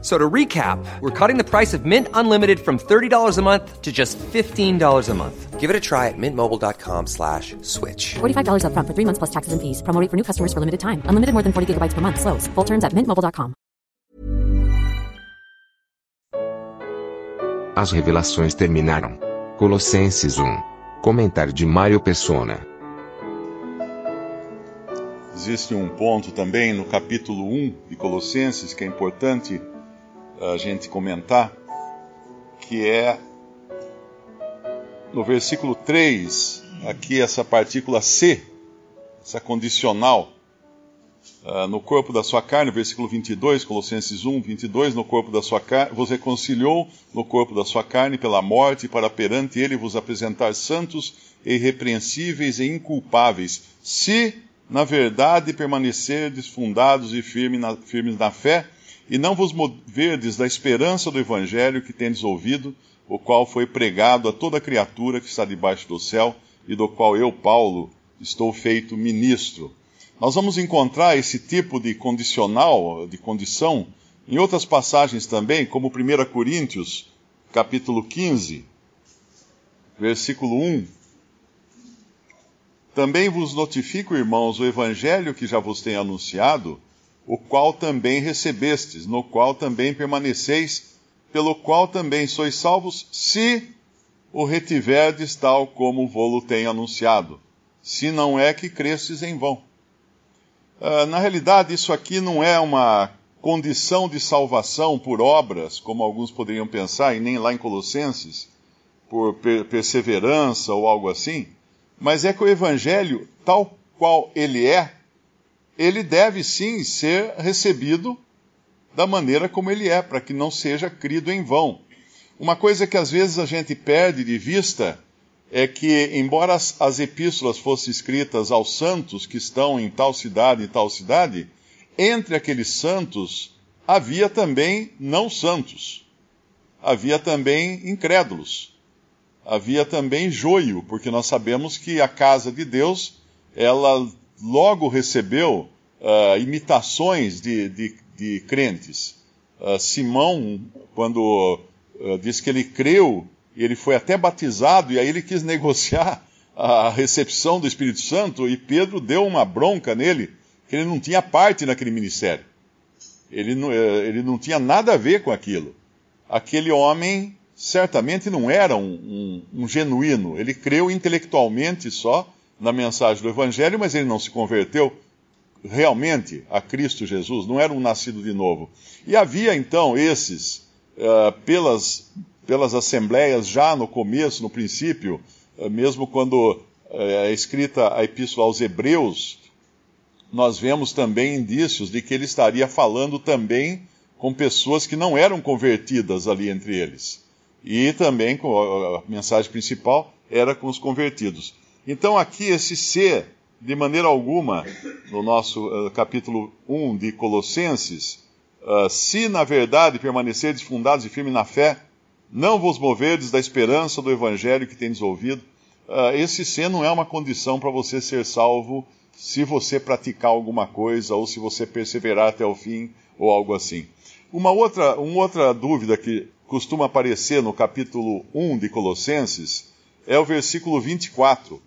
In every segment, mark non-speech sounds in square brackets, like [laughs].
F- So to recap, we're cutting the price of Mint Unlimited from $30 a month to just $15 a month. Give it a try at mintmobile.com slash switch. $45 upfront for three months plus taxes and fees. Promo rate for new customers for limited time. Unlimited more than 40 gigabytes per month. Slows. Full terms at mintmobile.com. As revelações terminaram. Colossenses 1. Comentário de Mário Persona. Existe um ponto também no capítulo 1 de Colossenses que é importante a gente comentar, que é no versículo 3, aqui essa partícula C, essa condicional, ah, no corpo da sua carne, versículo 22, Colossenses 1, 22, no corpo da sua carne, vos reconciliou no corpo da sua carne pela morte, para perante ele vos apresentar santos irrepreensíveis e inculpáveis, se na verdade permanecerdes fundados e firmes na, firmes na fé, e não vos moverdes da esperança do evangelho que tendes ouvido, o qual foi pregado a toda criatura que está debaixo do céu, e do qual eu, Paulo, estou feito ministro. Nós vamos encontrar esse tipo de condicional, de condição, em outras passagens também, como 1 Coríntios, capítulo 15, versículo 1. Também vos notifico, irmãos, o evangelho que já vos tenho anunciado, o qual também recebestes, no qual também permaneceis, pelo qual também sois salvos, se o retiverdes tal como vou-lo tenho anunciado, se não é que cresces em vão. Uh, na realidade, isso aqui não é uma condição de salvação por obras, como alguns poderiam pensar, e nem lá em Colossenses, por per perseverança ou algo assim, mas é que o Evangelho, tal qual ele é, ele deve sim ser recebido da maneira como ele é, para que não seja crido em vão. Uma coisa que às vezes a gente perde de vista é que, embora as, as epístolas fossem escritas aos santos que estão em tal cidade e tal cidade, entre aqueles santos havia também não santos, havia também incrédulos, havia também joio, porque nós sabemos que a casa de Deus, ela logo recebeu uh, imitações de, de, de crentes. Uh, Simão, quando uh, diz que ele creu, ele foi até batizado, e aí ele quis [laughs] negociar a recepção do Espírito Santo, e Pedro deu uma bronca nele, que ele não tinha parte naquele ministério. Ele não, ele não tinha nada a ver com aquilo. Aquele homem certamente não era um, um, um genuíno, ele creu intelectualmente só na mensagem do Evangelho, mas ele não se converteu realmente a Cristo Jesus, não era um nascido de novo. E havia então esses, uh, pelas, pelas assembleias, já no começo, no princípio, uh, mesmo quando é escrita a Epístola aos Hebreus, nós vemos também indícios de que ele estaria falando também com pessoas que não eram convertidas ali entre eles. E também com a mensagem principal era com os convertidos. Então aqui esse ser de maneira alguma, no nosso uh, capítulo 1 de Colossenses, uh, se na verdade permanecerdes fundados e firmes na fé, não vos moverdes da esperança do evangelho que tendes ouvido. Uh, esse ser não é uma condição para você ser salvo se você praticar alguma coisa ou se você perseverar até o fim ou algo assim. Uma outra, uma outra dúvida que costuma aparecer no capítulo 1 de Colossenses é o versículo 24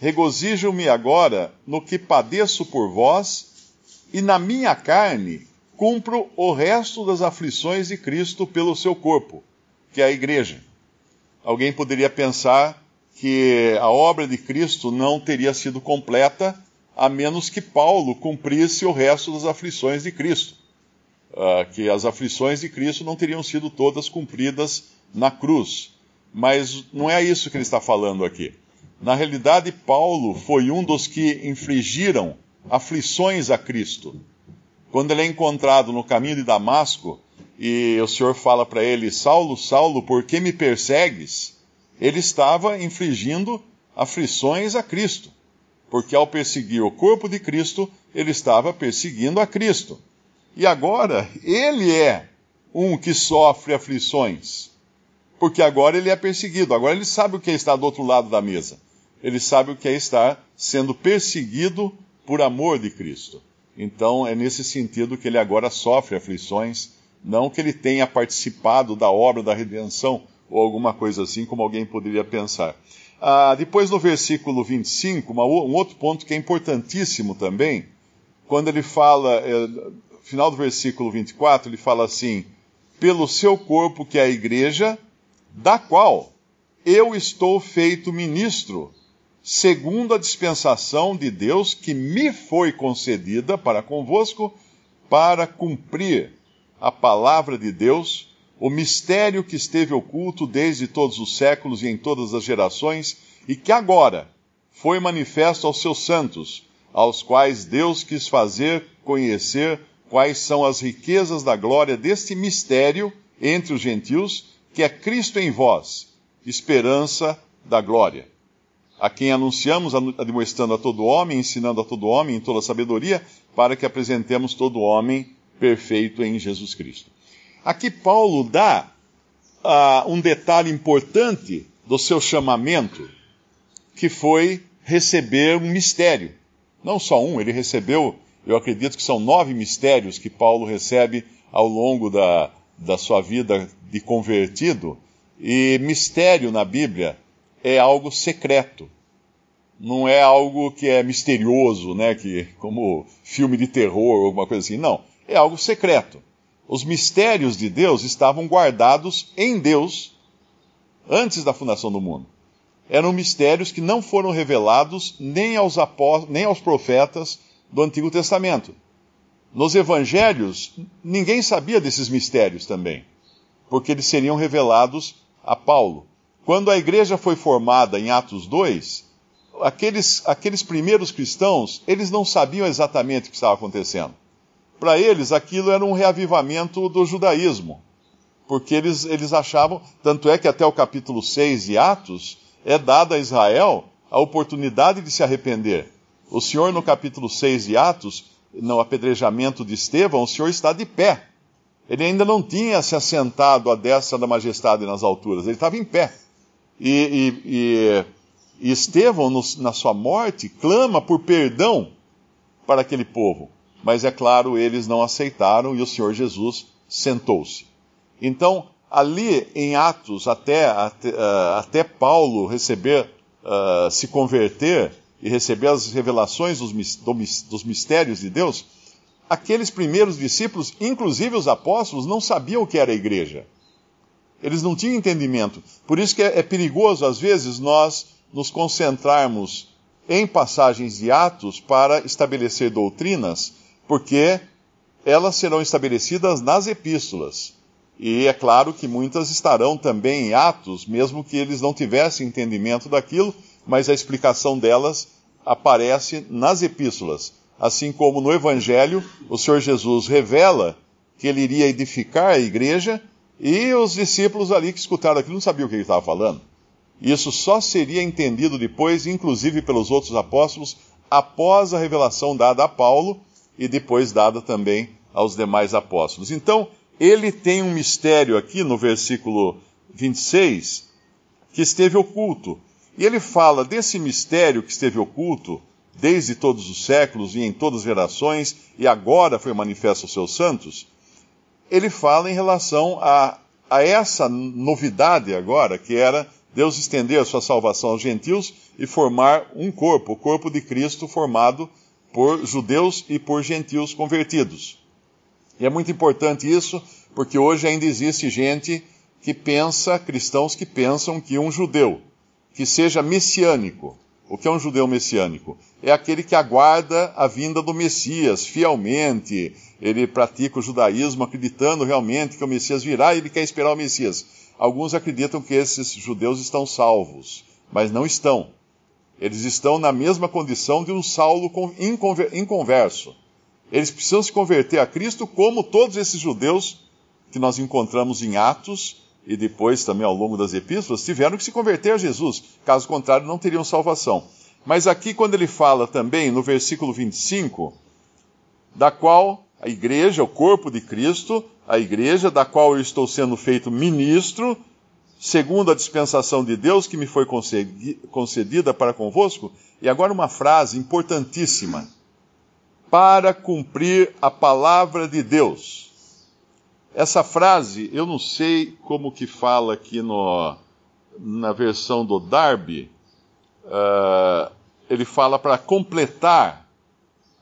Regozijo-me agora no que padeço por vós, e na minha carne cumpro o resto das aflições de Cristo pelo seu corpo, que é a igreja. Alguém poderia pensar que a obra de Cristo não teria sido completa a menos que Paulo cumprisse o resto das aflições de Cristo. Uh, que as aflições de Cristo não teriam sido todas cumpridas na cruz. Mas não é isso que ele está falando aqui. Na realidade, Paulo foi um dos que infligiram aflições a Cristo. Quando ele é encontrado no caminho de Damasco e o Senhor fala para ele: Saulo, Saulo, por que me persegues? Ele estava infligindo aflições a Cristo, porque ao perseguir o corpo de Cristo, ele estava perseguindo a Cristo. E agora ele é um que sofre aflições, porque agora ele é perseguido, agora ele sabe o que é estar do outro lado da mesa. Ele sabe o que é estar sendo perseguido por amor de Cristo. Então é nesse sentido que ele agora sofre aflições, não que ele tenha participado da obra da redenção ou alguma coisa assim, como alguém poderia pensar. Ah, depois no versículo 25, uma, um outro ponto que é importantíssimo também, quando ele fala, é, final do versículo 24, ele fala assim: pelo seu corpo, que é a igreja, da qual eu estou feito ministro, segundo a dispensação de Deus que me foi concedida para convosco, para cumprir a palavra de Deus, o mistério que esteve oculto desde todos os séculos e em todas as gerações, e que agora foi manifesto aos seus santos, aos quais Deus quis fazer conhecer quais são as riquezas da glória deste mistério entre os gentios, que é Cristo em vós, esperança da glória. A quem anunciamos, admoestando a todo homem, ensinando a todo homem em toda sabedoria, para que apresentemos todo homem perfeito em Jesus Cristo. Aqui Paulo dá uh, um detalhe importante do seu chamamento, que foi receber um mistério. Não só um, ele recebeu, eu acredito que são nove mistérios que Paulo recebe ao longo da, da sua vida de convertido. E mistério na Bíblia é algo secreto. Não é algo que é misterioso, né? Que, como filme de terror ou alguma coisa assim. Não. É algo secreto os mistérios de Deus estavam guardados em Deus antes da fundação do mundo. Eram mistérios que não foram revelados nem aos, nem aos profetas do Antigo Testamento. Nos evangelhos, ninguém sabia desses mistérios também, porque eles seriam revelados a Paulo. Quando a igreja foi formada em Atos 2, aqueles, aqueles primeiros cristãos, eles não sabiam exatamente o que estava acontecendo. Para eles, aquilo era um reavivamento do judaísmo, porque eles, eles achavam, tanto é que até o capítulo 6 de Atos, é dada a Israel a oportunidade de se arrepender. O Senhor, no capítulo 6 de Atos, no apedrejamento de Estevão, o Senhor está de pé. Ele ainda não tinha se assentado à destra da majestade nas alturas, ele estava em pé. E, e, e, Estevão, no, na sua morte, clama por perdão para aquele povo. Mas é claro, eles não aceitaram e o Senhor Jesus sentou-se. Então, ali em Atos, até, até, uh, até Paulo receber, uh, se converter e receber as revelações dos, dos mistérios de Deus, aqueles primeiros discípulos, inclusive os apóstolos, não sabiam o que era a igreja. Eles não tinham entendimento. Por isso que é, é perigoso, às vezes, nós nos concentrarmos em passagens de Atos para estabelecer doutrinas porque elas serão estabelecidas nas epístolas. E é claro que muitas estarão também em Atos, mesmo que eles não tivessem entendimento daquilo, mas a explicação delas aparece nas epístolas. Assim como no Evangelho, o Senhor Jesus revela que ele iria edificar a igreja e os discípulos ali que escutaram aquilo não sabiam o que ele estava falando. Isso só seria entendido depois, inclusive pelos outros apóstolos, após a revelação dada a Paulo e depois dada também aos demais apóstolos. Então, ele tem um mistério aqui no versículo 26 que esteve oculto. E ele fala desse mistério que esteve oculto desde todos os séculos e em todas as gerações e agora foi manifesto aos seus santos. Ele fala em relação a, a essa novidade agora, que era Deus estender a sua salvação aos gentios e formar um corpo, o corpo de Cristo formado por judeus e por gentios convertidos. E é muito importante isso, porque hoje ainda existe gente que pensa, cristãos que pensam que um judeu que seja messiânico, o que é um judeu messiânico? É aquele que aguarda a vinda do Messias fielmente, ele pratica o judaísmo acreditando realmente que o Messias virá e ele quer esperar o Messias. Alguns acreditam que esses judeus estão salvos, mas não estão. Eles estão na mesma condição de um Saulo inconverso. Eles precisam se converter a Cristo, como todos esses judeus que nós encontramos em Atos e depois também ao longo das epístolas tiveram que se converter a Jesus. Caso contrário, não teriam salvação. Mas aqui, quando ele fala também no versículo 25, da qual a igreja, o corpo de Cristo, a igreja da qual eu estou sendo feito ministro, segundo a dispensação de Deus que me foi concedida para convosco. E agora uma frase importantíssima. Para cumprir a palavra de Deus. Essa frase, eu não sei como que fala aqui no, na versão do Darby, uh, ele fala para completar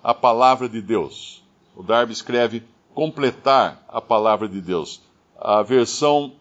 a palavra de Deus. O Darby escreve completar a palavra de Deus. A versão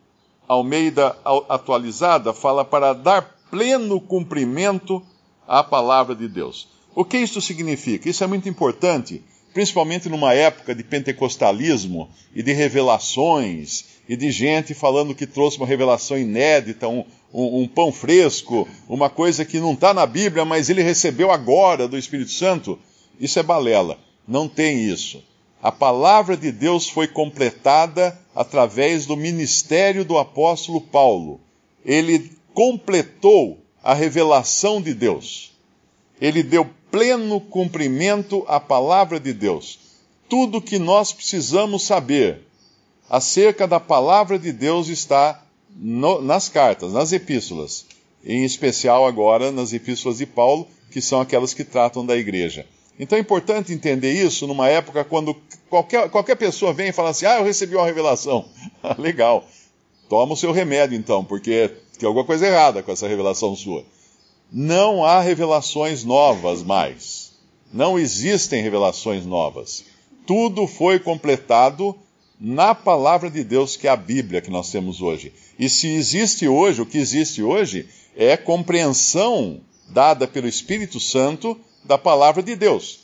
Almeida atualizada fala para dar pleno cumprimento à palavra de Deus. O que isso significa? Isso é muito importante, principalmente numa época de pentecostalismo e de revelações e de gente falando que trouxe uma revelação inédita, um, um, um pão fresco, uma coisa que não está na Bíblia, mas ele recebeu agora do Espírito Santo. Isso é balela. Não tem isso. A palavra de Deus foi completada através do ministério do apóstolo Paulo. Ele completou a revelação de Deus. Ele deu pleno cumprimento à palavra de Deus. Tudo que nós precisamos saber acerca da palavra de Deus está no, nas cartas, nas epístolas, em especial agora nas epístolas de Paulo, que são aquelas que tratam da igreja. Então é importante entender isso numa época quando qualquer, qualquer pessoa vem e fala assim: Ah, eu recebi uma revelação. [laughs] Legal. Toma o seu remédio então, porque tem alguma coisa errada com essa revelação sua. Não há revelações novas mais. Não existem revelações novas. Tudo foi completado na palavra de Deus, que é a Bíblia que nós temos hoje. E se existe hoje, o que existe hoje é compreensão dada pelo Espírito Santo da palavra de Deus.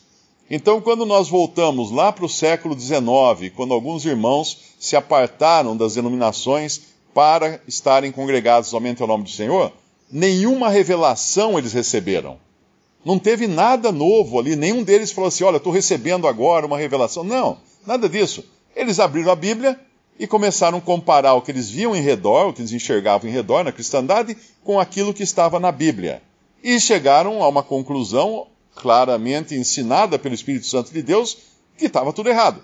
Então, quando nós voltamos lá para o século XIX, quando alguns irmãos se apartaram das denominações para estarem congregados somente ao nome do Senhor, nenhuma revelação eles receberam. Não teve nada novo ali, nenhum deles falou assim: Olha, estou recebendo agora uma revelação. Não, nada disso. Eles abriram a Bíblia e começaram a comparar o que eles viam em redor, o que eles enxergavam em redor na cristandade, com aquilo que estava na Bíblia. E chegaram a uma conclusão claramente ensinada pelo Espírito Santo de Deus que estava tudo errado.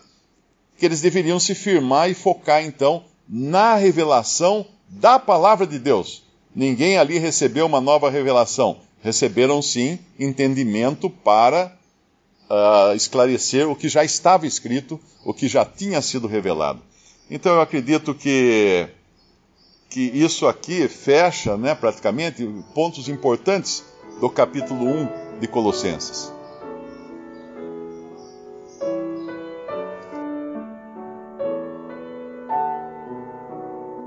Que eles deveriam se firmar e focar então na revelação da palavra de Deus. Ninguém ali recebeu uma nova revelação. Receberam sim entendimento para uh, esclarecer o que já estava escrito, o que já tinha sido revelado. Então eu acredito que, que isso aqui fecha né, praticamente pontos importantes do capítulo 1 de Colossenses.